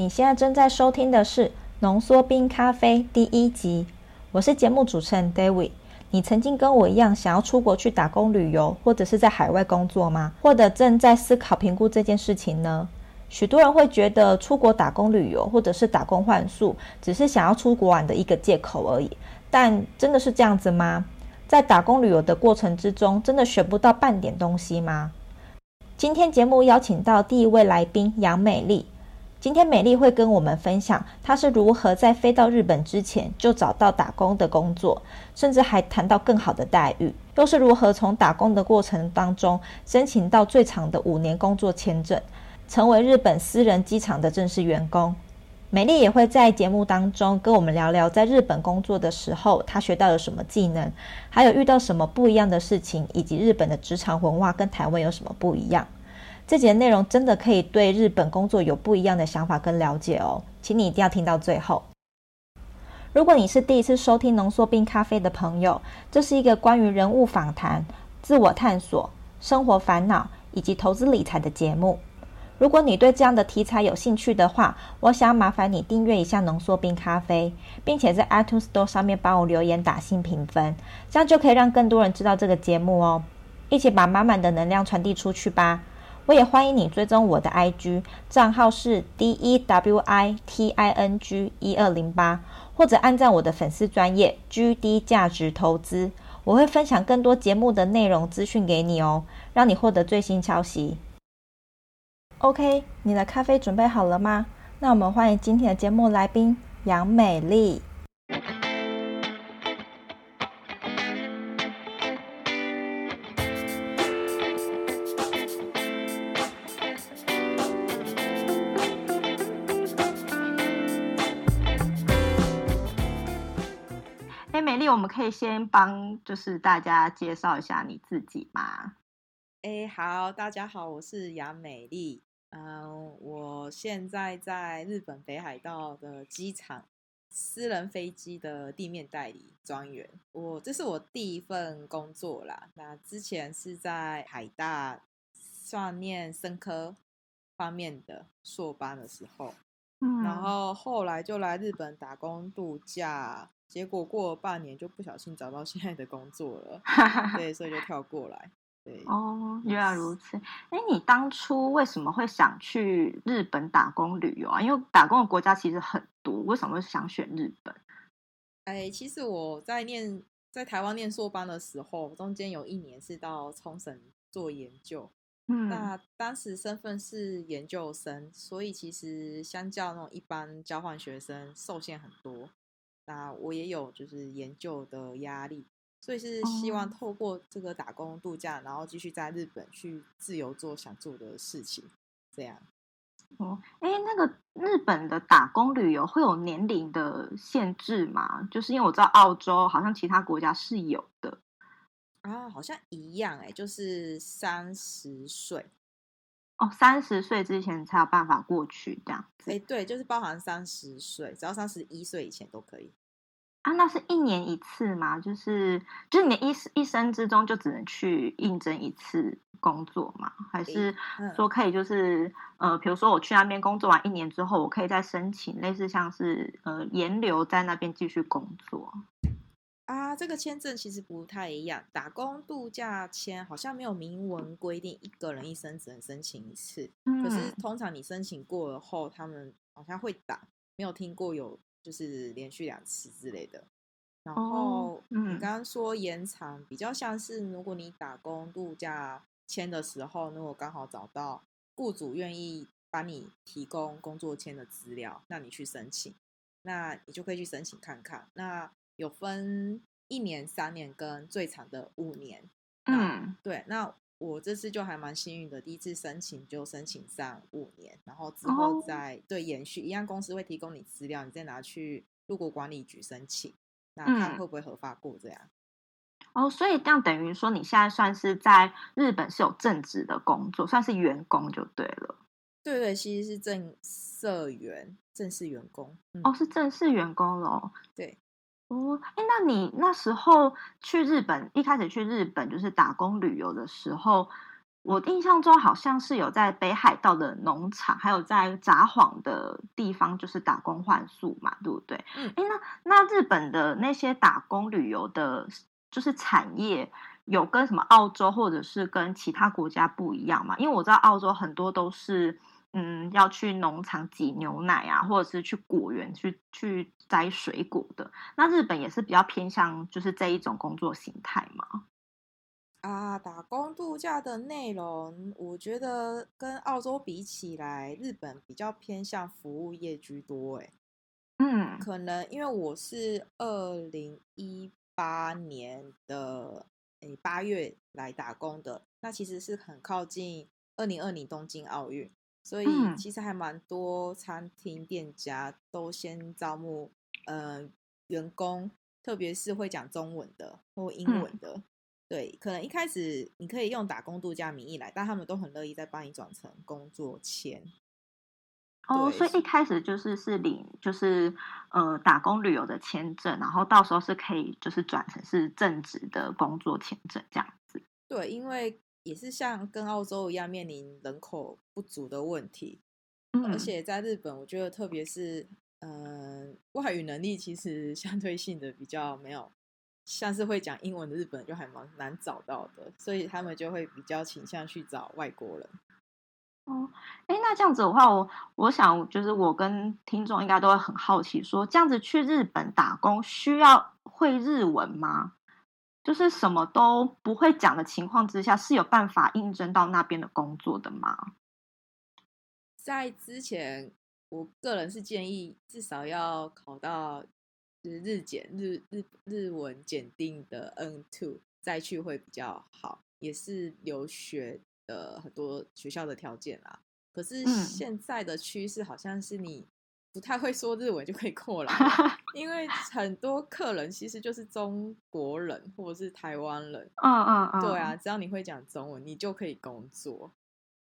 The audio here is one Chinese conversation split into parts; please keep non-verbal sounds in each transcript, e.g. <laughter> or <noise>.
你现在正在收听的是《浓缩冰咖啡》第一集，我是节目主持人 David。你曾经跟我一样想要出国去打工旅游，或者是在海外工作吗？或者正在思考评估这件事情呢？许多人会觉得出国打工旅游，或者是打工换宿，只是想要出国玩的一个借口而已。但真的是这样子吗？在打工旅游的过程之中，真的学不到半点东西吗？今天节目邀请到第一位来宾杨美丽。今天美丽会跟我们分享，她是如何在飞到日本之前就找到打工的工作，甚至还谈到更好的待遇，又是如何从打工的过程当中申请到最长的五年工作签证，成为日本私人机场的正式员工。美丽也会在节目当中跟我们聊聊在日本工作的时候，她学到了什么技能，还有遇到什么不一样的事情，以及日本的职场文化跟台湾有什么不一样。这节内容真的可以对日本工作有不一样的想法跟了解哦，请你一定要听到最后。如果你是第一次收听浓缩冰咖啡的朋友，这是一个关于人物访谈、自我探索、生活烦恼以及投资理财的节目。如果你对这样的题材有兴趣的话，我想麻烦你订阅一下浓缩冰咖啡，并且在 iTunes Store 上面帮我留言打新评分，这样就可以让更多人知道这个节目哦，一起把满满的能量传递出去吧。我也欢迎你追踪我的 IG 账号是 D E W I T I N G 一二零八，或者按赞我的粉丝专业 GD 价值投资，我会分享更多节目的内容资讯给你哦，让你获得最新消息。OK，你的咖啡准备好了吗？那我们欢迎今天的节目来宾杨美丽。可以先帮就是大家介绍一下你自己吗？哎，好，大家好，我是杨美丽。嗯，我现在在日本北海道的机场，私人飞机的地面代理专员。我这是我第一份工作啦。那之前是在海大算念生科方面的硕班的时候，嗯，然后后来就来日本打工度假。结果过了半年就不小心找到现在的工作了，对，所以就 <laughs> 跳过来。对，哦，原来如此。哎，你当初为什么会想去日本打工旅游啊？因为打工的国家其实很多，为什么会想选日本？哎，其实我在念在台湾念硕班的时候，中间有一年是到冲绳做研究，嗯，那当时身份是研究生，所以其实相较那种一般交换学生受限很多。那我也有就是研究的压力，所以是希望透过这个打工度假，然后继续在日本去自由做想做的事情，这样。哦，哎，那个日本的打工旅游会有年龄的限制吗？就是因为我知道澳洲好像其他国家是有的啊，好像一样哎，就是三十岁。哦，三十岁之前才有办法过去这样子。哎，对，就是包含三十岁，只要三十一岁以前都可以。啊，那是一年一次吗？就是就是你一一生之中就只能去应征一次工作吗？还是说可以就是呃，比如说我去那边工作完一年之后，我可以再申请类似像是呃延留在那边继续工作？啊，这个签证其实不太一样，打工度假签好像没有明文规定一个人一生只能申请一次，嗯，可是通常你申请过了后，他们好像会打，没有听过有。就是连续两次之类的，然后你刚刚说延长，比较像是如果你打工度假签的时候，如果刚好找到雇主愿意帮你提供工作签的资料，那你去申请，那你就可以去申请看看。那有分一年、三年跟最长的五年。嗯，对，那。我这次就还蛮幸运的，第一次申请就申请上五年，然后之后再对延续，一样公司会提供你资料，你再拿去入国管理局申请，那看会不会合法过这样。哦，所以这样等于说你现在算是在日本是有正职的工作，算是员工就对了。对对，其实是正社员，正式员工。嗯、哦，是正式员工咯。对。哦，哎，那你那时候去日本，一开始去日本就是打工旅游的时候，我印象中好像是有在北海道的农场，还有在札幌的地方，就是打工换宿嘛，对不对？嗯，哎，那那日本的那些打工旅游的，就是产业有跟什么澳洲或者是跟其他国家不一样吗？因为我知道澳洲很多都是。嗯，要去农场挤牛奶啊，或者是去果园去去摘水果的。那日本也是比较偏向就是这一种工作形态吗？啊，打工度假的内容，我觉得跟澳洲比起来，日本比较偏向服务业居多。哎，嗯，可能因为我是二零一八年的诶八月来打工的，那其实是很靠近二零二零东京奥运。所以其实还蛮多餐厅店家都先招募呃员工，特别是会讲中文的或英文的。嗯、对，可能一开始你可以用打工度假名义来，但他们都很乐意再帮你转成工作签。哦，所以一开始就是是领就是呃打工旅游的签证，然后到时候是可以就是转成是正职的工作签证这样子。对，因为。也是像跟澳洲一样面临人口不足的问题，嗯、而且在日本，我觉得特别是，嗯、呃，外语能力其实 <laughs> 相对性的比较没有，像是会讲英文的日本就还蛮难找到的，所以他们就会比较倾向去找外国人。哦，哎，那这样子的话，我我想就是我跟听众应该都会很好奇说，说这样子去日本打工需要会日文吗？就是什么都不会讲的情况之下，是有办法应征到那边的工作的吗？在之前，我个人是建议至少要考到就是日检日日日文检定的 N two 再去会比较好，也是留学的很多学校的条件啦。可是现在的趋势好像是你。不太会说日文就可以过来，<laughs> 因为很多客人其实就是中国人或者是台湾人。嗯嗯嗯，对啊，只要你会讲中文，你就可以工作。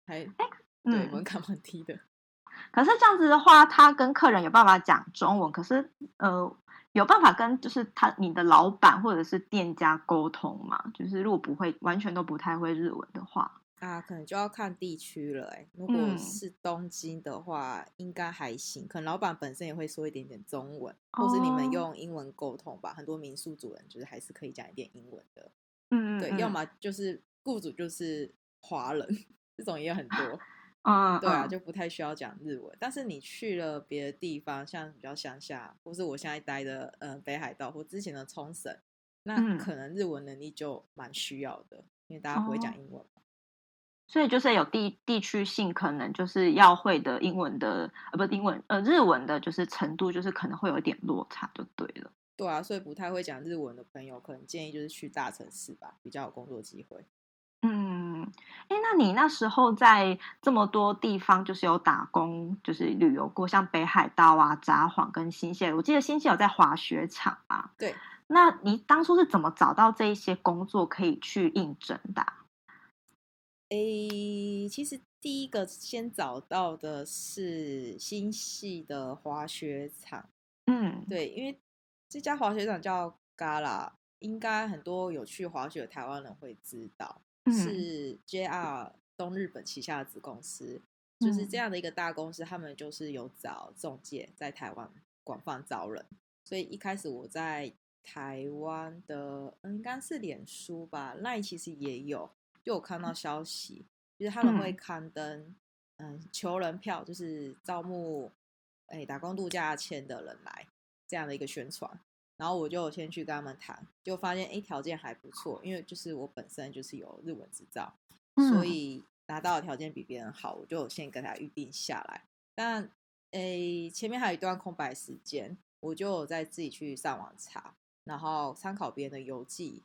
还哎，嗯、对，门槛蛮低的。可是这样子的话，他跟客人有办法讲中文，可是呃，有办法跟就是他你的老板或者是店家沟通吗？就是如果不会，完全都不太会日文的话。啊，可能就要看地区了哎。如果是东京的话，嗯、应该还行。可能老板本身也会说一点点中文，或是你们用英文沟通吧。哦、很多民宿主人就是还是可以讲一点英文的。嗯，对，要么就是雇主就是华人，这种也很多。<laughs> 啊，对啊，就不太需要讲日文。但是你去了别的地方，像比较乡下，或是我现在待的呃北海道或之前的冲绳，那可能日文能力就蛮需要的，因为大家不会讲英文。哦所以就是有地地区性，可能就是要会的英文的，呃，不是英文，呃，日文的，就是程度，就是可能会有一点落差，就对了。对啊，所以不太会讲日文的朋友，可能建议就是去大城市吧，比较有工作机会。嗯，哎，那你那时候在这么多地方，就是有打工，就是旅游过，像北海道啊、札幌跟新泻，我记得新泻有在滑雪场啊。对，那你当初是怎么找到这一些工作可以去应征的？诶，其实第一个先找到的是新系的滑雪场，嗯，对，因为这家滑雪场叫 Gala，应该很多有去滑雪的台湾人会知道，嗯、是 JR 东日本旗下的子公司，就是这样的一个大公司，他们就是有找中介在台湾广泛招人，所以一开始我在台湾的，嗯，应该是脸书吧，那其实也有。就有看到消息，就是他们会刊登，嗯，求人票，就是招募，哎，打工度假签的人来这样的一个宣传。然后我就先去跟他们谈，就发现哎，条件还不错，因为就是我本身就是有日文执照，所以拿到的条件比别人好，我就先跟他预定下来。但哎，前面还有一段空白时间，我就在自己去上网查，然后参考别人的游记。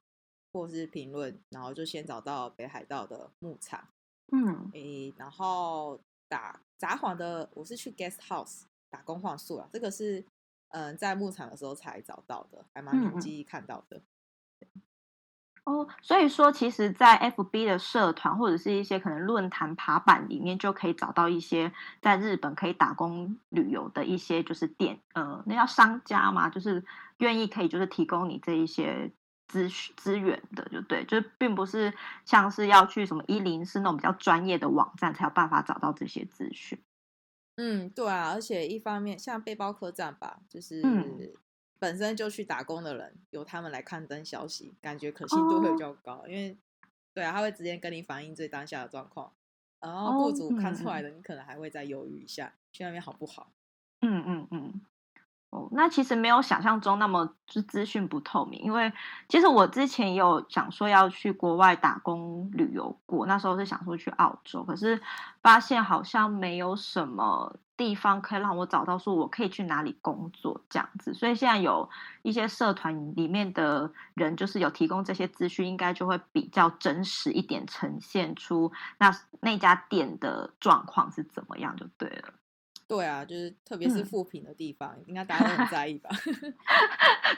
或是评论，然后就先找到北海道的牧场，嗯，诶，然后打札幌的，我是去 guest house 打工换宿啊，这个是嗯在牧场的时候才找到的，还蛮有记忆看到的。嗯、哦，所以说，其实，在 FB 的社团或者是一些可能论坛爬板里面，就可以找到一些在日本可以打工旅游的一些就是店，呃，那叫商家嘛，就是愿意可以就是提供你这一些。资资源的，就对，就并不是像是要去什么一零四那种比较专业的网站才有办法找到这些资讯。嗯，对啊，而且一方面像背包客栈吧，就是本身就去打工的人，由他们来刊登消息，感觉可信度会比较高，哦、因为对啊，他会直接跟你反映最当下的状况，然后雇主看出来的，你可能还会再犹豫一下，去那边好不好？嗯嗯嗯。那其实没有想象中那么就资讯不透明，因为其实我之前也有想说要去国外打工旅游过，那时候是想说去澳洲，可是发现好像没有什么地方可以让我找到说我可以去哪里工作这样子，所以现在有一些社团里面的人就是有提供这些资讯，应该就会比较真实一点，呈现出那那家店的状况是怎么样就对了。对啊，就是特别是负评的地方，嗯、应该大家都很在 <laughs> 意吧？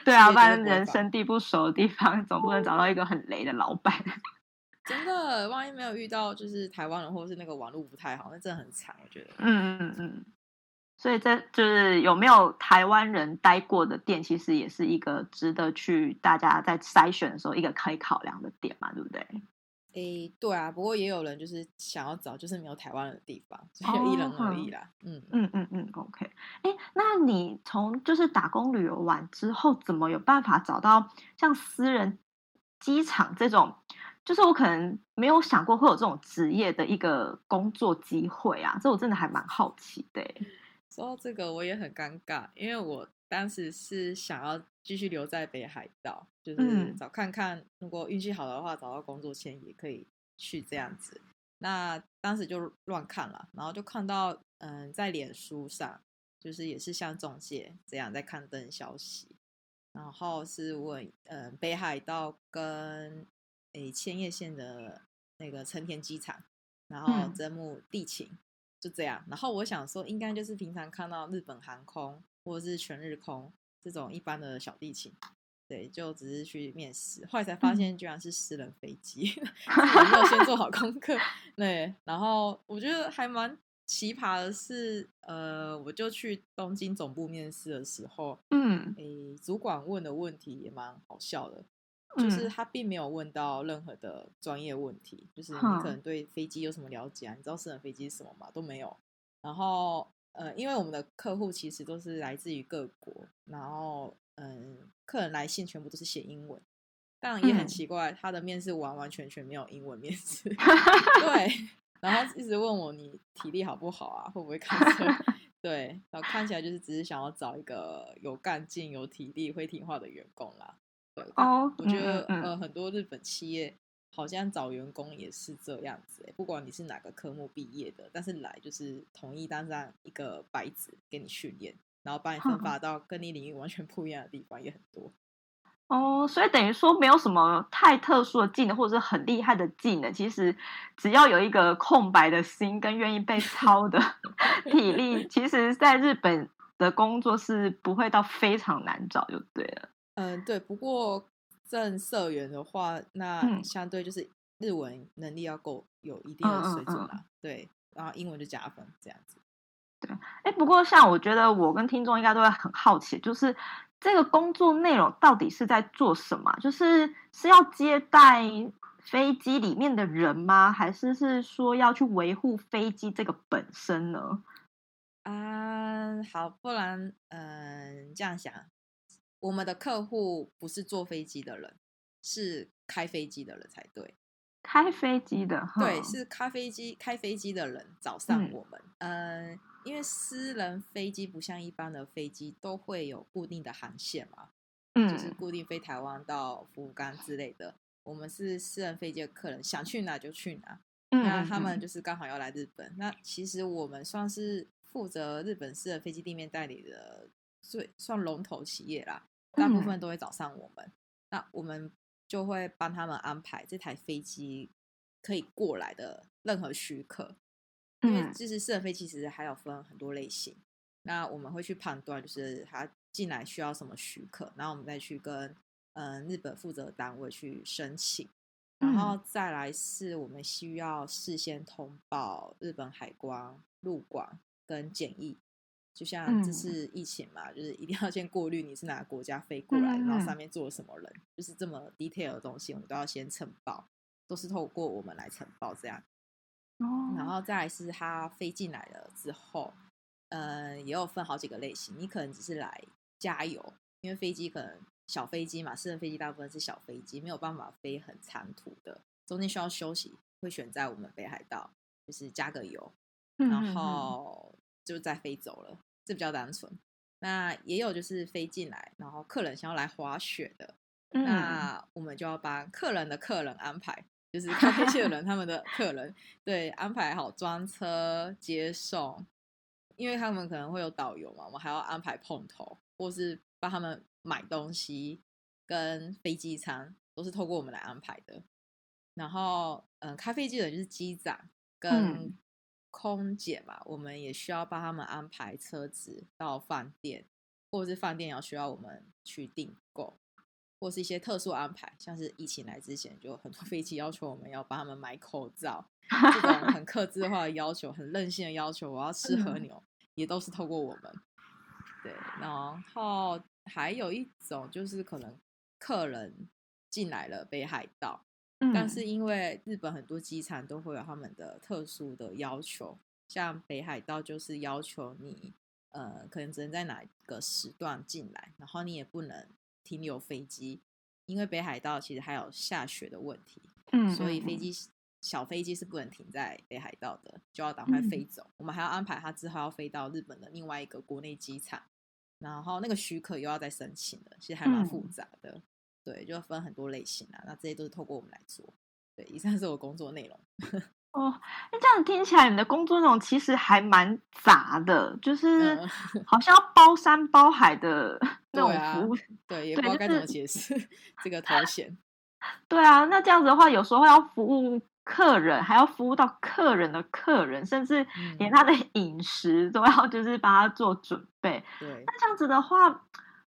对啊，不然人生地不熟的地方，总不能找到一个很雷的老板。<laughs> 真的，万一没有遇到就是台湾人，或者是那个网络不太好，那真的很惨，我觉得。嗯嗯嗯。所以这就是有没有台湾人待过的店，其实也是一个值得去大家在筛选的时候一个可以考量的点嘛，对不对？诶，对啊，不过也有人就是想要找就是没有台湾人的地方，所以因人而异啦。哦、嗯嗯嗯嗯，OK。诶，那你从就是打工旅游完之后，怎么有办法找到像私人机场这种？就是我可能没有想过会有这种职业的一个工作机会啊，这我真的还蛮好奇的。说到这个，我也很尴尬，因为我。当时是想要继续留在北海道，就是找看看，如果运气好的话，找到工作签也可以去这样子。那当时就乱看了，然后就看到，嗯，在脸书上，就是也是像中介这样在刊登消息，然后是问，嗯，北海道跟诶千叶县的那个成田机场，然后征募地勤，就这样。然后我想说，应该就是平常看到日本航空。或者是全日空这种一般的小地勤，对，就只是去面试，后来才发现居然是私人飞机，<laughs> 没有先做好功课。对，然后我觉得还蛮奇葩的是，呃，我就去东京总部面试的时候，嗯，诶，主管问的问题也蛮好笑的，就是他并没有问到任何的专业问题，就是你可能对飞机有什么了解啊？你知道私人飞机是什么吗？都没有，然后。呃，因为我们的客户其实都是来自于各国，然后嗯，客人来信全部都是写英文，但也很奇怪，他的面试完完全全没有英文面试，<laughs> 对，然后一直问我你体力好不好啊，会不会开车？<laughs> 对，然后看起来就是只是想要找一个有干劲、有体力、会听话的员工啦。对，我觉得呃，很多日本企业。好像找员工也是这样子，欸，不管你是哪个科目毕业的，但是来就是统一当上一个白纸给你训练，然后把你分发到跟你领域完全不一样的地方也很多。哦，所以等于说没有什么太特殊的技能或者是很厉害的技能，其实只要有一个空白的心跟愿意被操的 <laughs> 体力，其实在日本的工作是不会到非常难找就对了。嗯，对，不过。正社员的话，那相对就是日文能力要够有一定的水准啦，嗯嗯嗯、对，然后英文就加分这样子。对，哎，不过像我觉得我跟听众应该都会很好奇，就是这个工作内容到底是在做什么？就是是要接待飞机里面的人吗？还是是说要去维护飞机这个本身呢？啊，好，不然嗯，这样想。我们的客户不是坐飞机的人，是开飞机的人才对。开飞机的，对，是开飞机开飞机的人找上我们。嗯、呃，因为私人飞机不像一般的飞机都会有固定的航线嘛，嗯，就是固定飞台湾到福冈之类的。我们是私人飞机的客人，想去哪就去哪。嗯，那他们就是刚好要来日本。那其实我们算是负责日本私人飞机地面代理的。最算龙头企业啦，大部分都会找上我们，嗯、那我们就会帮他们安排这台飞机可以过来的任何许可，因为就是私人飞其实还有分很多类型，那我们会去判断，就是他进来需要什么许可，然后我们再去跟嗯日本负责单位去申请，然后再来是我们需要事先通报日本海关、入关跟检疫。就像这次疫情嘛，嗯、就是一定要先过滤你是哪个国家飞过来，嗯、然后上面坐了什么人，就是这么 detail 的东西，我们都要先呈报，都是透过我们来呈报这样。哦，然后再来是它飞进来了之后，嗯，也有分好几个类型。你可能只是来加油，因为飞机可能小飞机嘛，私人飞机大部分是小飞机，没有办法飞很长途的，中间需要休息，会选在我们北海道，就是加个油，然后就再飞走了，这比较单纯。那也有就是飞进来，然后客人想要来滑雪的，那我们就要帮客人的客人安排。就是咖啡机的人，他们的 <laughs> 客人对安排好专车接送，因为他们可能会有导游嘛，我们还要安排碰头，或是帮他们买东西跟飞机餐，都是透过我们来安排的。然后，嗯，咖啡机的人就是机长跟空姐嘛，嗯、我们也需要帮他们安排车子到饭店，或者是饭店要需要我们去订购。或是一些特殊安排，像是疫情来之前，就很多 <laughs> 飞机要求我们要帮他们买口罩，<laughs> 这种很克制化的要求，很任性的要求，我要吃和牛，也都是透过我们。对，然后还有一种就是可能客人进来了北海道，但是因为日本很多机场都会有他们的特殊的要求，像北海道就是要求你，呃，可能只能在哪个时段进来，然后你也不能。停留飞机，因为北海道其实还有下雪的问题，嗯，所以飞机小飞机是不能停在北海道的，就要赶快飞走。嗯、我们还要安排他之后要飞到日本的另外一个国内机场，然后那个许可又要再申请的，其实还蛮复杂的。嗯、对，就分很多类型啊，那这些都是透过我们来做。对，以上是我工作内容。<laughs> 哦，那这样听起来，你的工作内容其实还蛮杂的，就是 <laughs> 好像要包山包海的那种服务，对，啊、对，也不知道该怎么解释、就是、这个头衔。对啊，那这样子的话，有时候要服务客人，还要服务到客人的客人，甚至连他的 <laughs> 饮食都要就是帮他做准备。对，那这样子的话。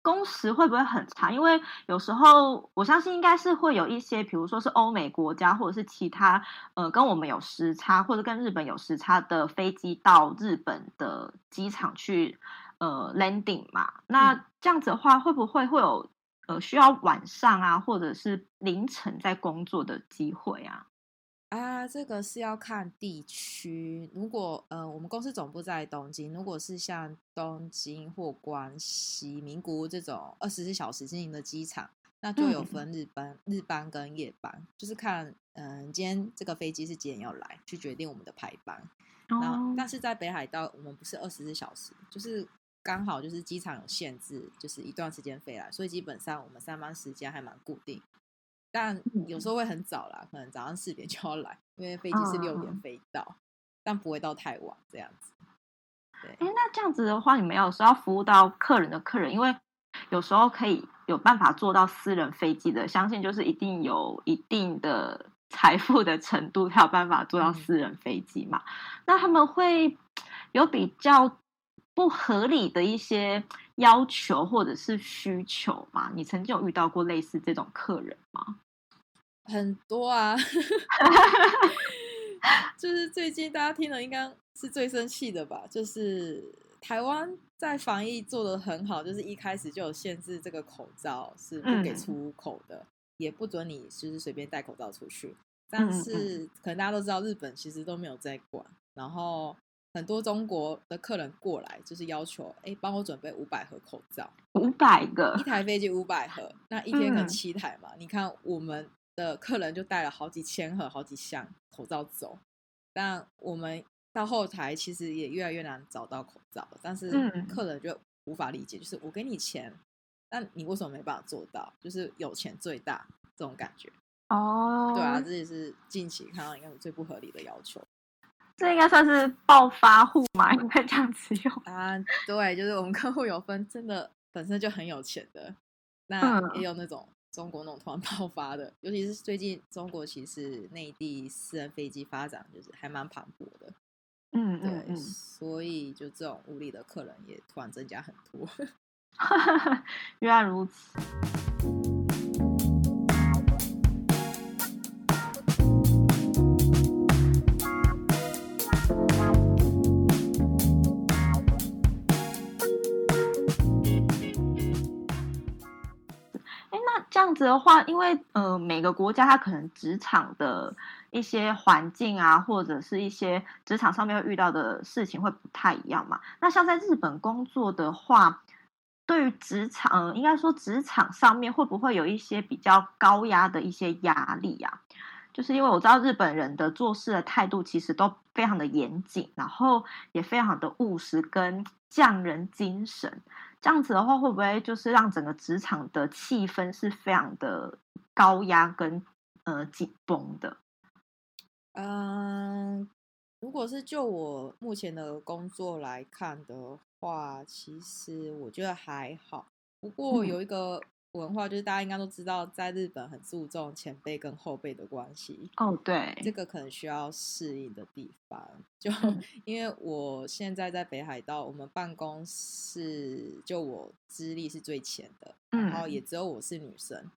工时会不会很长？因为有时候我相信应该是会有一些，比如说是欧美国家或者是其他呃跟我们有时差或者跟日本有时差的飞机到日本的机场去呃 landing 嘛。那这样子的话，会不会会有呃需要晚上啊或者是凌晨在工作的机会啊？啊，这个是要看地区。如果呃，我们公司总部在东京，如果是像东京或关西、名古屋这种二十四小时经营的机场，那就有分日班、嗯、日班跟夜班，就是看嗯、呃，今天这个飞机是几点要来，去决定我们的排班。哦、那但是在北海道，我们不是二十四小时，就是刚好就是机场有限制，就是一段时间飞来，所以基本上我们上班时间还蛮固定。但有时候会很早啦，可能早上四点就要来，因为飞机是六点飞到，嗯、但不会到太晚这样子。对，哎，那这样子的话，你们有时候要服务到客人的客人，因为有时候可以有办法做到私人飞机的，相信就是一定有一定的 <laughs> 财富的程度，才有办法做到私人飞机嘛。嗯、那他们会有比较不合理的一些要求或者是需求吗？你曾经有遇到过类似这种客人吗？很多啊，<laughs> 就是最近大家听了应该是最生气的吧？就是台湾在防疫做的很好，就是一开始就有限制这个口罩是不给出口的，嗯、也不准你就是随便戴口罩出去。但是可能大家都知道，日本其实都没有在管，然后很多中国的客人过来就是要求，哎，帮我准备五百盒口罩，五百个，一台飞机五百盒，那一天可能七台嘛？嗯、你看我们。的客人就带了好几千盒、好几箱口罩走，但我们到后台其实也越来越难找到口罩，但是客人就无法理解，就是我给你钱，那你为什么没办法做到？就是有钱最大这种感觉哦。对啊，这也是近期看到应该是最不合理的要求。这应该算是暴发户嘛？应该这样子用啊？对，就是我们客户有分真的本身就很有钱的，那也有那种。中国那种突然爆发的，尤其是最近中国其实内地私人飞机发展就是还蛮蓬勃的，嗯，对，嗯嗯、所以就这种无理的客人也突然增加很多，<laughs> 原来如此。这样子的话，因为呃每个国家它可能职场的一些环境啊，或者是一些职场上面会遇到的事情会不太一样嘛。那像在日本工作的话，对于职场，呃，应该说职场上面会不会有一些比较高压的一些压力呀？就是因为我知道日本人的做事的态度其实都非常的严谨，然后也非常的务实跟匠人精神。这样子的话，会不会就是让整个职场的气氛是非常的高压跟呃紧绷的？嗯，如果是就我目前的工作来看的话，其实我觉得还好。不过有一个。嗯文化就是大家应该都知道，在日本很注重前辈跟后辈的关系。哦，oh, 对，这个可能需要适应的地方，就因为我现在在北海道，我们办公室就我资历是最浅的，嗯、然后也只有我是女生。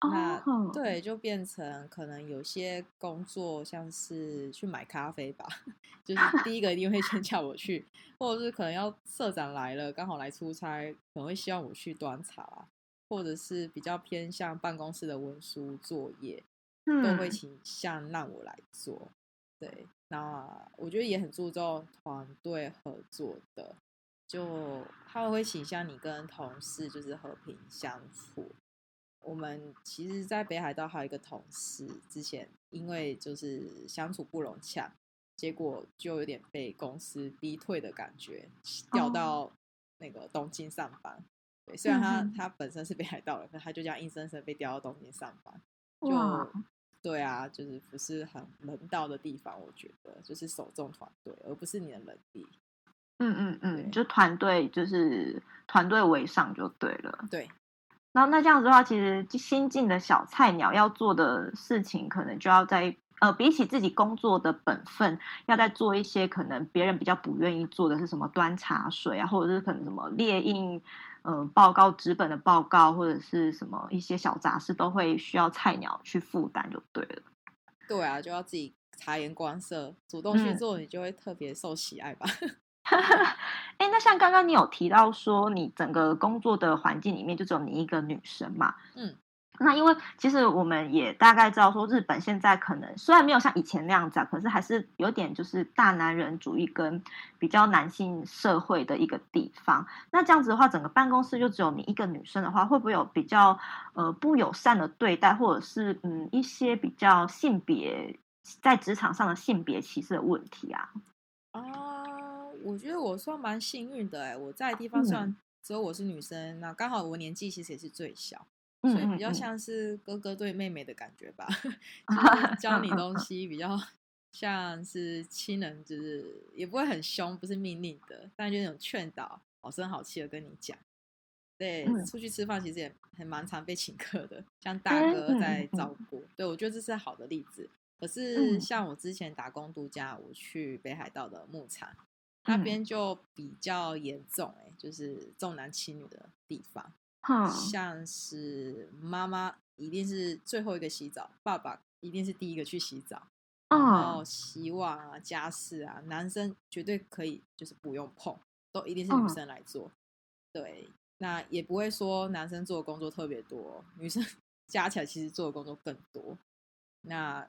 那、oh. 对，就变成可能有些工作像是去买咖啡吧，<laughs> 就是第一个一定会先叫我去，或者是可能要社长来了，刚好来出差，可能会希望我去端茶。或者是比较偏向办公室的文书作业，嗯、都会倾向让我来做。对，那我觉得也很注重团队合作的，就他们会倾向你跟同事就是和平相处。我们其实，在北海道还有一个同事，之前因为就是相处不融洽，结果就有点被公司逼退的感觉，调到那个东京上班。<laughs> 虽然他、嗯、他本身是北海道人，可他就这样硬生生被调到东京上班，就哇对啊，就是不是很人道的地方，我觉得就是首重团队，而不是你的能力。嗯嗯嗯，就团队就是团队为上就对了。对，然后那这样子的话，其实新进的小菜鸟要做的事情，可能就要在呃，比起自己工作的本分，要再做一些可能别人比较不愿意做的是什么端茶水啊，或者是可能什么列印。嗯、呃，报告纸本的报告或者是什么一些小杂事，都会需要菜鸟去负担，就对了。对啊，就要自己察言观色，主动去做，你就会特别受喜爱吧。<laughs> 哎、那像刚刚你有提到说，你整个工作的环境里面就只有你一个女生嘛？嗯。那因为其实我们也大概知道说，日本现在可能虽然没有像以前那样子啊，可是还是有点就是大男人主义跟比较男性社会的一个地方。那这样子的话，整个办公室就只有你一个女生的话，会不会有比较呃不友善的对待，或者是嗯一些比较性别在职场上的性别歧视的问题啊？啊、呃，我觉得我算蛮幸运的哎，我在的地方算只有我是女生，嗯、那刚好我年纪其实也是最小。所以比较像是哥哥对妹妹的感觉吧，<laughs> 就是教你东 <laughs> 西比较像是亲人，就是也不会很凶，不是命令的，但就那种劝导，好声好气的跟你讲。对，出去吃饭其实也很蛮常被请客的，像大哥在照顾。对，我觉得这是好的例子。可是像我之前打工度假，我去北海道的牧场，那边就比较严重，哎，就是重男轻女的地方。像是妈妈一定是最后一个洗澡，爸爸一定是第一个去洗澡，然后洗碗啊、家事啊，男生绝对可以，就是不用碰，都一定是女生来做。对，那也不会说男生做的工作特别多，女生 <laughs> 加起来其实做的工作更多。那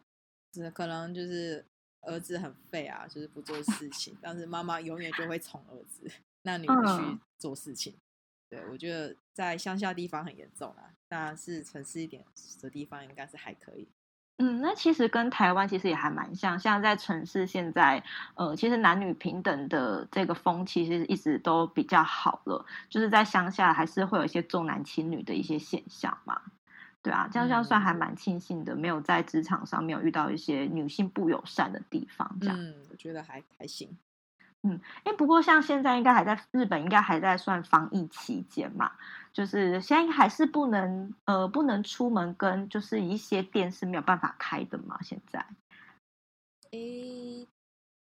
只可能就是儿子很废啊，就是不做事情，但是妈妈永远就会宠儿子，那女儿去做事情。对，我觉得在乡下地方很严重啊，但是城市一点的地方应该是还可以。嗯，那其实跟台湾其实也还蛮像，像在城市现在，呃，其实男女平等的这个风气其实一直都比较好了，就是在乡下还是会有一些重男轻女的一些现象嘛。对啊，这样这样算还蛮庆幸的，嗯、没有在职场上没有遇到一些女性不友善的地方。这样，嗯，我觉得还还行。嗯，哎，不过像现在应该还在日本，应该还在算防疫期间嘛，就是现在还是不能呃不能出门，跟就是一些店是没有办法开的嘛。现在，哎，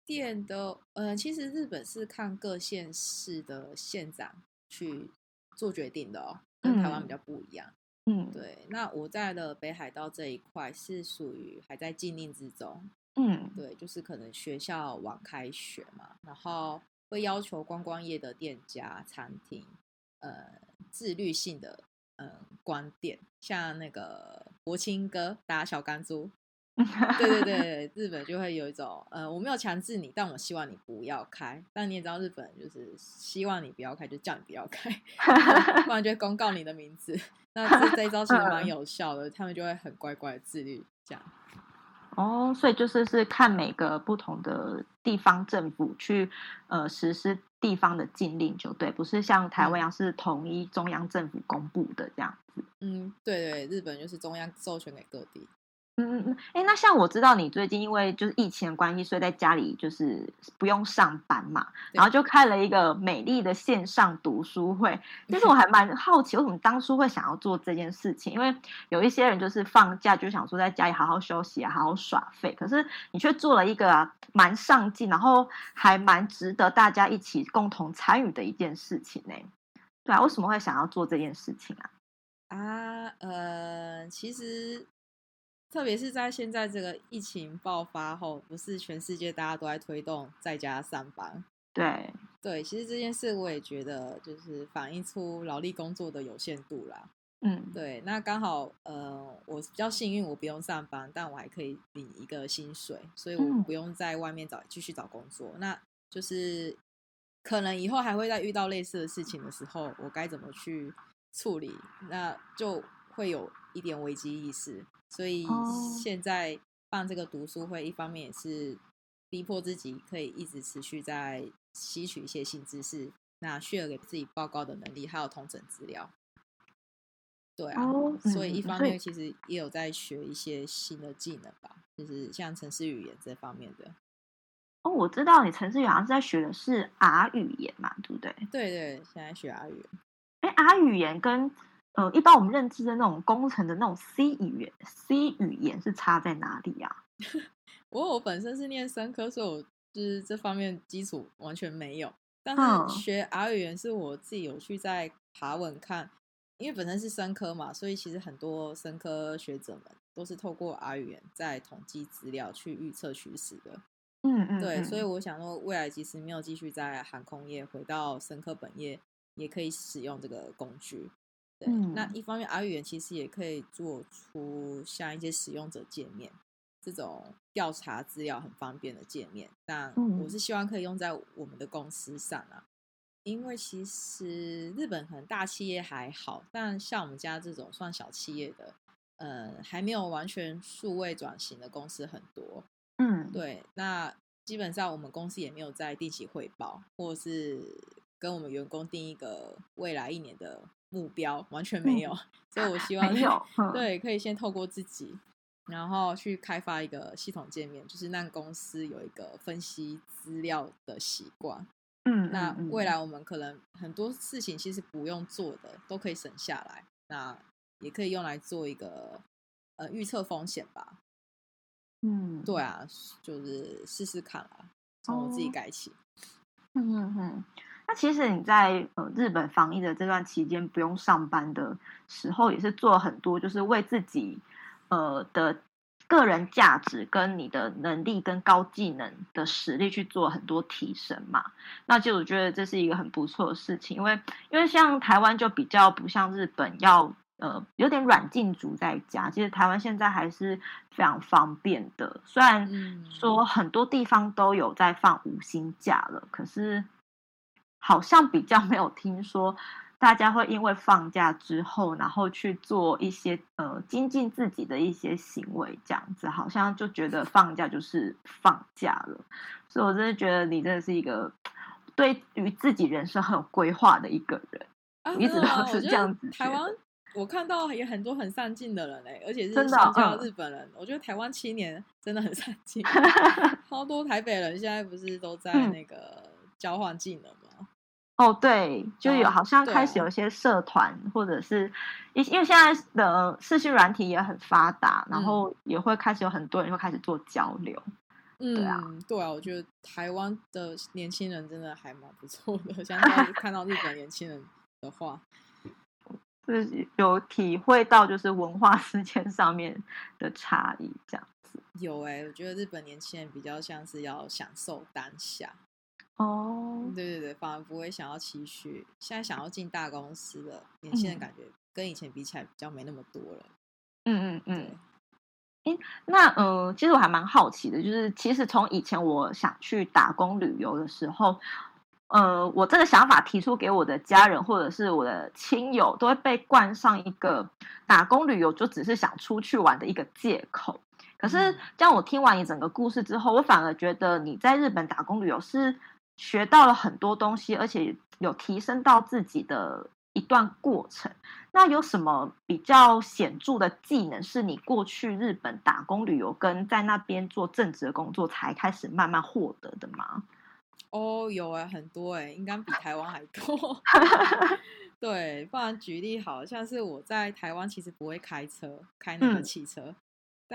店的呃，其实日本是看各县市的县长去做决定的哦，跟台湾比较不一样。嗯，对，那我在的北海道这一块是属于还在禁令之中。嗯，对，就是可能学校晚开学嘛，然后会要求观光业的店家、餐厅，呃，自律性的嗯观点，像那个国青哥打小钢珠。<laughs> 对对对，日本就会有一种，呃，我没有强制你，但我希望你不要开。但你也知道，日本就是希望你不要开，就叫你不要开，不然就会公告你的名字。<laughs> 那这这一招其实蛮有效的，他们就会很乖乖自律这样。哦，所以就是是看每个不同的地方政府去呃实施地方的禁令，就对，不是像台湾一样是统一中央政府公布的这样子。嗯，对对，日本就是中央授权给各地。嗯嗯嗯，哎，那像我知道你最近因为就是疫情的关系，所以在家里就是不用上班嘛，然后就开了一个美丽的线上读书会。<laughs> 其实我还蛮好奇，为什么当初会想要做这件事情？因为有一些人就是放假就想说在家里好好休息啊，好好耍废，可是你却做了一个啊，蛮上进，然后还蛮值得大家一起共同参与的一件事情呢。对啊，为什么会想要做这件事情啊？啊，呃，其实。特别是在现在这个疫情爆发后，不是全世界大家都在推动在家上班？对对，其实这件事我也觉得就是反映出劳力工作的有限度啦。嗯，对，那刚好呃，我比较幸运，我不用上班，但我还可以领一个薪水，所以我不用在外面找继续找工作。那就是可能以后还会再遇到类似的事情的时候，我该怎么去处理？那就会有一点危机意识。所以现在办这个读书会，一方面也是逼迫自己可以一直持续在吸取一些新知识，那 share 给自己报告的能力，还有统整资料。对啊，所以一方面其实也有在学一些新的技能吧，就是像程式语言这方面的。哦，我知道你程式语言好像是在学的是 R 语言嘛，对不对？对对，现在学 R 语言。哎，R 语言跟呃，一般我们认知的那种工程的那种 C 语言，C 语言是差在哪里呀、啊？<laughs> 不过我本身是念生科，所以我就是这方面基础完全没有。但是学 R 语言是我自己有去在爬文看，因为本身是生科嘛，所以其实很多生科学者们都是透过 R 语言在统计资料去预测趋势的。嗯嗯，对，所以我想说，未来即使没有继续在航空业，回到生科本业，也可以使用这个工具。嗯，那一方面，R 语言其实也可以做出像一些使用者界面这种调查资料很方便的界面。但我是希望可以用在我们的公司上啊，因为其实日本可能大企业还好，但像我们家这种算小企业的，呃，还没有完全数位转型的公司很多。嗯，对，那基本上我们公司也没有在定期汇报，或是跟我们员工定一个未来一年的。目标完全没有，嗯、<laughs> 所以我希望有、嗯、对，可以先透过自己，然后去开发一个系统界面，就是让公司有一个分析资料的习惯。嗯，那未来我们可能很多事情其实不用做的都可以省下来，那也可以用来做一个呃预测风险吧。嗯，对啊，就是试试看啊，从我自己改起。嗯嗯嗯。那其实你在呃日本防疫的这段期间不用上班的时候，也是做很多，就是为自己呃的个人价值跟你的能力跟高技能的实力去做很多提升嘛。那其实我觉得这是一个很不错的事情，因为因为像台湾就比较不像日本要呃有点软禁足在家，其实台湾现在还是非常方便的。虽然说很多地方都有在放五星假了，可是。好像比较没有听说大家会因为放假之后，然后去做一些呃精进自己的一些行为，这样子好像就觉得放假就是放假了。所以我真的觉得你真的是一个对于自己人生很有规划的一个人，啊、一直都是这样子。台湾我看到也很多很上进的人哎，而且是相较日本人，嗯、我觉得台湾青年真的很上进，<laughs> 超多台北人现在不是都在那个交换技能吗？哦，对，就有好像开始有一些社团，哦、或者是因因为现在的视讯软体也很发达，嗯、然后也会开始有很多人会开始做交流。嗯，对啊，对啊，我觉得台湾的年轻人真的还蛮不错的。相当于看到日本年轻人的话，<laughs> 就是有体会到就是文化之间上面的差异，这样子。有哎、欸，我觉得日本年轻人比较像是要享受当下。哦，对对对，反而不会想要期许。现在想要进大公司的年轻人，感觉跟以前比起来比较没那么多了。嗯嗯嗯。哎，那呃，其实我还蛮好奇的，就是其实从以前我想去打工旅游的时候，呃，我这个想法提出给我的家人或者是我的亲友，都会被冠上一个打工旅游就只是想出去玩的一个借口。可是，这样我听完你整个故事之后，我反而觉得你在日本打工旅游是学到了很多东西，而且有提升到自己的一段过程。那有什么比较显著的技能是你过去日本打工旅游跟在那边做正职的工作才开始慢慢获得的吗？哦，有哎，很多哎，应该比台湾还多。<laughs> 对，不然举例好像是我在台湾其实不会开车，开那个汽车。嗯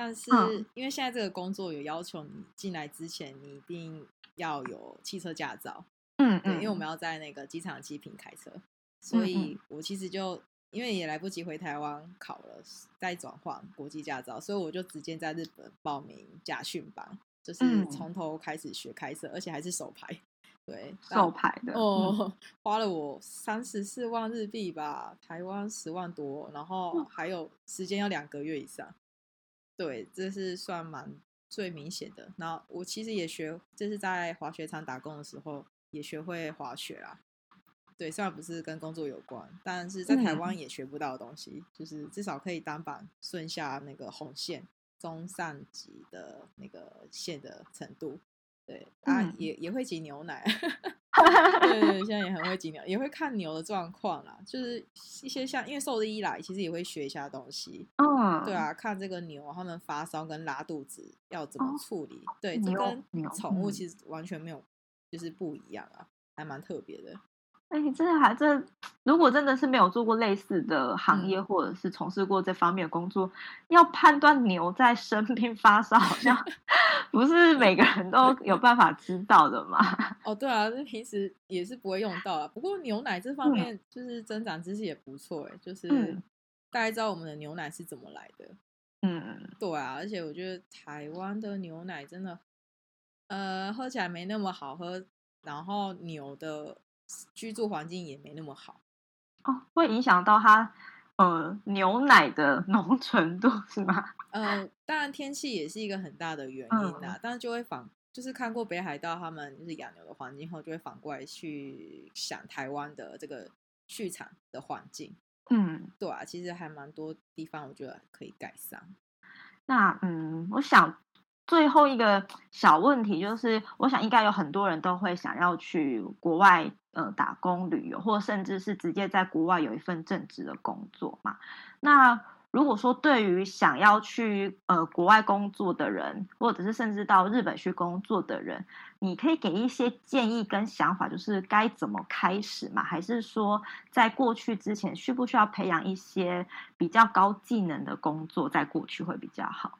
但是，因为现在这个工作有要求，你进来之前你一定要有汽车驾照。嗯，对，因为我们要在那个机场机坪开车，所以我其实就因为也来不及回台湾考了，再转换国际驾照，所以我就直接在日本报名驾训班，就是从头开始学开车，而且还是手牌。对，手牌的哦，花了我三十四万日币吧，台湾十万多，然后还有时间要两个月以上。对，这是算蛮最明显的。然后我其实也学，就是在滑雪场打工的时候也学会滑雪啦。对，虽然不是跟工作有关，但是在台湾也学不到的东西，嗯、就是至少可以单板顺下那个红线，中上级的那个线的程度。对，啊，嗯、也也会挤牛奶。<laughs> 对，对，现在也很会挤牛，也会看牛的状况啦。就是一些像，因为兽医来，其实也会学一下东西。嗯，对啊，看这个牛，他们发烧跟拉肚子要怎么处理。哦、对，这跟宠物其实完全没有，就是不一样啊，还蛮特别的。哎，你真的还这，如果真的是没有做过类似的行业，或者是从事过这方面的工作，嗯、要判断牛在生病发烧，好像 <laughs> 不是每个人都有办法知道的嘛。<laughs> 哦，对啊，这平时也是不会用到啊。不过牛奶这方面，就是增长知识也不错哎，嗯、就是大家知道我们的牛奶是怎么来的。嗯，对啊，而且我觉得台湾的牛奶真的，呃，喝起来没那么好喝，然后牛的。居住环境也没那么好哦，会影响到它呃牛奶的 <laughs> 浓醇度是吗？呃，当然天气也是一个很大的原因啦。但是、嗯、就会反，就是看过北海道他们就是养牛的环境后，就会反过来去想台湾的这个畜场的环境。嗯，对啊，其实还蛮多地方我觉得可以改善。那嗯，我想。最后一个小问题就是，我想应该有很多人都会想要去国外呃打工旅游，或甚至是直接在国外有一份正职的工作嘛。那如果说对于想要去呃国外工作的人，或者是甚至到日本去工作的人，你可以给一些建议跟想法，就是该怎么开始嘛？还是说在过去之前需不需要培养一些比较高技能的工作，在过去会比较好？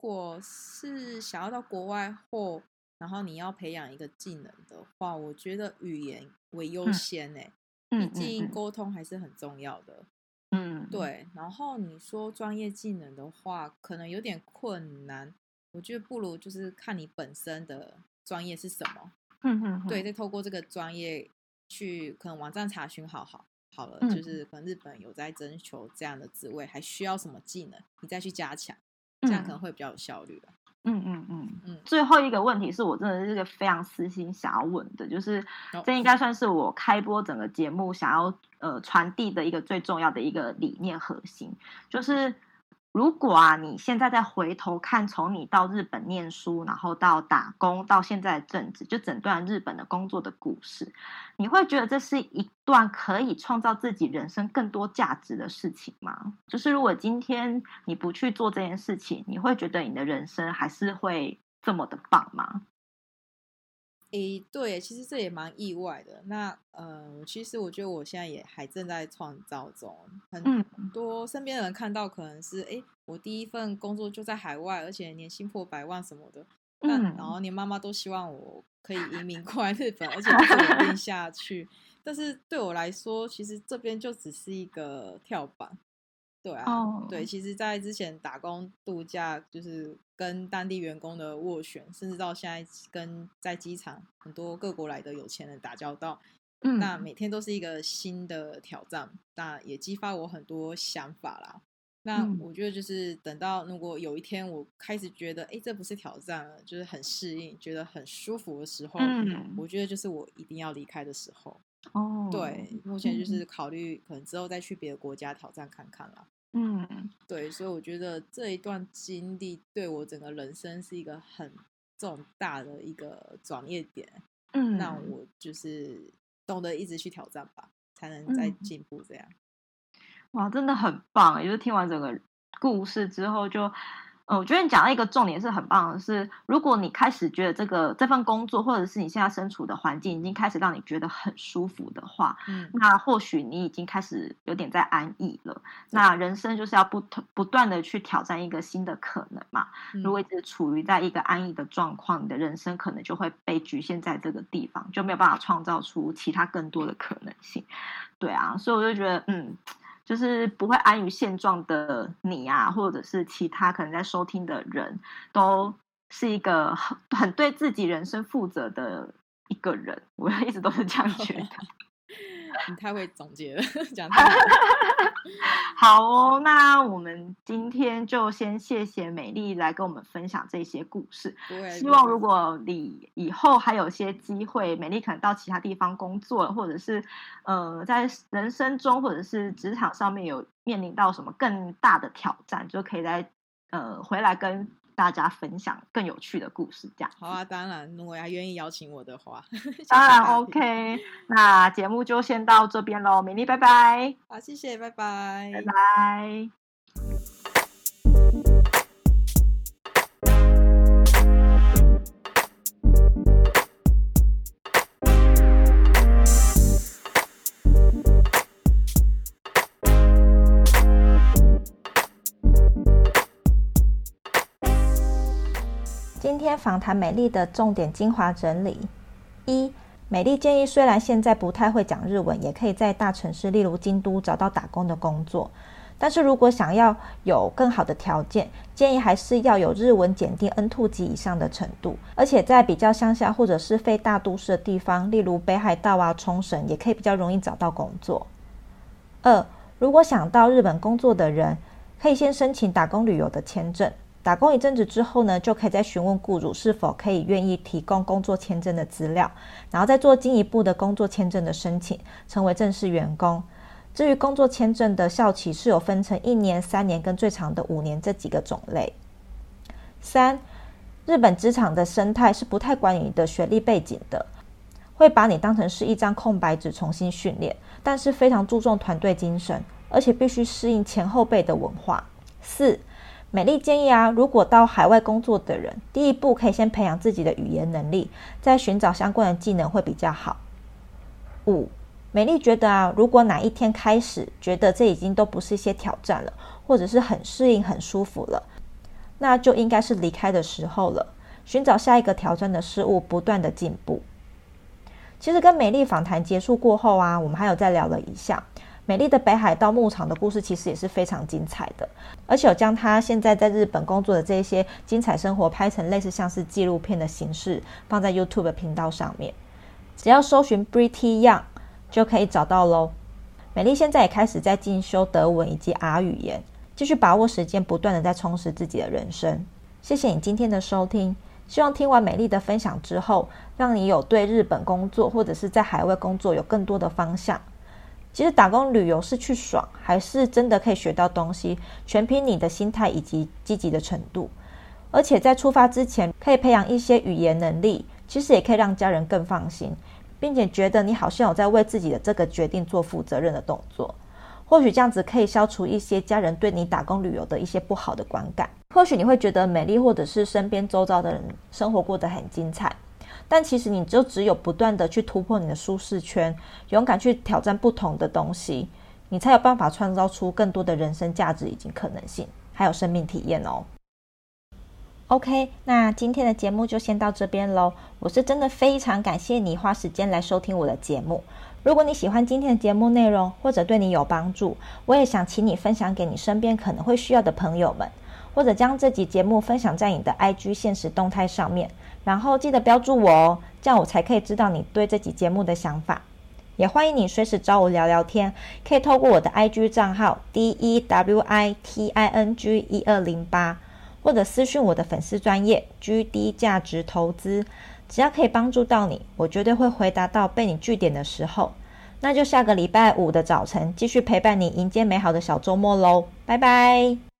如果是想要到国外或，然后你要培养一个技能的话，我觉得语言为优先诶，毕竟沟通还是很重要的。嗯，对。然后你说专业技能的话，可能有点困难。我觉得不如就是看你本身的专业是什么。嗯嗯。对，再透过这个专业去可能网站查询，好好好了，就是可能日本有在征求这样的职位，还需要什么技能，你再去加强。这样可能会比较有效率。嗯嗯嗯嗯。最后一个问题是我真的是一个非常私心想要问的，就是这应该算是我开播整个节目想要呃传递的一个最重要的一个理念核心，就是。如果啊，你现在再回头看，从你到日本念书，然后到打工，到现在的正职，就整段日本的工作的故事，你会觉得这是一段可以创造自己人生更多价值的事情吗？就是如果今天你不去做这件事情，你会觉得你的人生还是会这么的棒吗？诶，对，其实这也蛮意外的。那呃，其实我觉得我现在也还正在创造中。很多身边的人看到可能是，诶，我第一份工作就在海外，而且年薪破百万什么的。但然后连妈妈都希望我可以移民过来日本，而且稳 <laughs> 定下去。但是对我来说，其实这边就只是一个跳板。对啊，oh. 对，其实，在之前打工度假，就是跟当地员工的斡旋，甚至到现在跟在机场很多各国来的有钱人打交道，嗯，那每天都是一个新的挑战，那也激发我很多想法啦。那我觉得就是等到如果有一天我开始觉得，哎，这不是挑战了，就是很适应，觉得很舒服的时候，嗯，我觉得就是我一定要离开的时候。哦，对，目前就是考虑可能之后再去别的国家挑战看看啦。嗯，对，所以我觉得这一段经历对我整个人生是一个很重大的一个转捩点。嗯，那我就是懂得一直去挑战吧，才能再进步这样。哇，真的很棒！就是听完整个故事之后就，就呃，我觉得你讲到一个重点是很棒的是，是如果你开始觉得这个这份工作，或者是你现在身处的环境已经开始让你觉得很舒服的话，嗯，那或许你已经开始有点在安逸了。那人生就是要不不断的去挑战一个新的可能嘛。如果一直处于在一个安逸的状况，你的人生可能就会被局限在这个地方，就没有办法创造出其他更多的可能性。对啊，所以我就觉得，嗯。就是不会安于现状的你啊，或者是其他可能在收听的人，都是一个很很对自己人生负责的一个人。<laughs> 我一直都是这样觉得。<laughs> 你太会总结了，<laughs> 讲 <laughs> 好哦，那我们今天就先谢谢美丽来跟我们分享这些故事。希望如果你以后还有些机会，美丽可能到其他地方工作，或者是呃，在人生中或者是职场上面有面临到什么更大的挑战，就可以来呃回来跟。大家分享更有趣的故事，这样好啊！当然，如果还愿意邀请我的话，当然 OK。那节目就先到这边喽，美丽，拜拜。好，谢谢，拜拜，拜拜。今天访谈美丽的重点精华整理：一、美丽建议，虽然现在不太会讲日文，也可以在大城市，例如京都找到打工的工作。但是如果想要有更好的条件，建议还是要有日文检定 N2 级以上的程度，而且在比较乡下或者是非大都市的地方，例如北海道啊、冲绳，也可以比较容易找到工作。二、如果想到日本工作的人，可以先申请打工旅游的签证。打工一阵子之后呢，就可以再询问雇主是否可以愿意提供工作签证的资料，然后再做进一步的工作签证的申请，成为正式员工。至于工作签证的效期是有分成一年、三年跟最长的五年这几个种类。三，日本职场的生态是不太管你的学历背景的，会把你当成是一张空白纸重新训练，但是非常注重团队精神，而且必须适应前后辈的文化。四。美丽建议啊，如果到海外工作的人，第一步可以先培养自己的语言能力，再寻找相关的技能会比较好。五，美丽觉得啊，如果哪一天开始觉得这已经都不是一些挑战了，或者是很适应、很舒服了，那就应该是离开的时候了，寻找下一个挑战的事物，不断的进步。其实跟美丽访谈结束过后啊，我们还有再聊了一下。美丽的北海道牧场的故事其实也是非常精彩的，而且有将她现在在日本工作的这些精彩生活拍成类似像是纪录片的形式，放在 YouTube 频道上面。只要搜寻 Pretty Young 就可以找到喽。美丽现在也开始在进修德文以及 R 语言，继续把握时间，不断的在充实自己的人生。谢谢你今天的收听，希望听完美丽的分享之后，让你有对日本工作或者是在海外工作有更多的方向。其实打工旅游是去爽，还是真的可以学到东西，全凭你的心态以及积极的程度。而且在出发之前，可以培养一些语言能力，其实也可以让家人更放心，并且觉得你好像有在为自己的这个决定做负责任的动作。或许这样子可以消除一些家人对你打工旅游的一些不好的观感。或许你会觉得美丽或者是身边周遭的人生活过得很精彩。但其实，你就只有不断的去突破你的舒适圈，勇敢去挑战不同的东西，你才有办法创造出更多的人生价值以及可能性，还有生命体验哦。OK，那今天的节目就先到这边喽。我是真的非常感谢你花时间来收听我的节目。如果你喜欢今天的节目内容，或者对你有帮助，我也想请你分享给你身边可能会需要的朋友们，或者将这集节目分享在你的 IG 现实动态上面。然后记得标注我哦，这样我才可以知道你对这集节目的想法。也欢迎你随时找我聊聊天，可以透过我的 IG 账号 D E W I T I N G 一二零八，或者私讯我的粉丝专业 G D 价值投资，只要可以帮助到你，我绝对会回答到被你据点的时候。那就下个礼拜五的早晨继续陪伴你迎接美好的小周末喽，拜拜。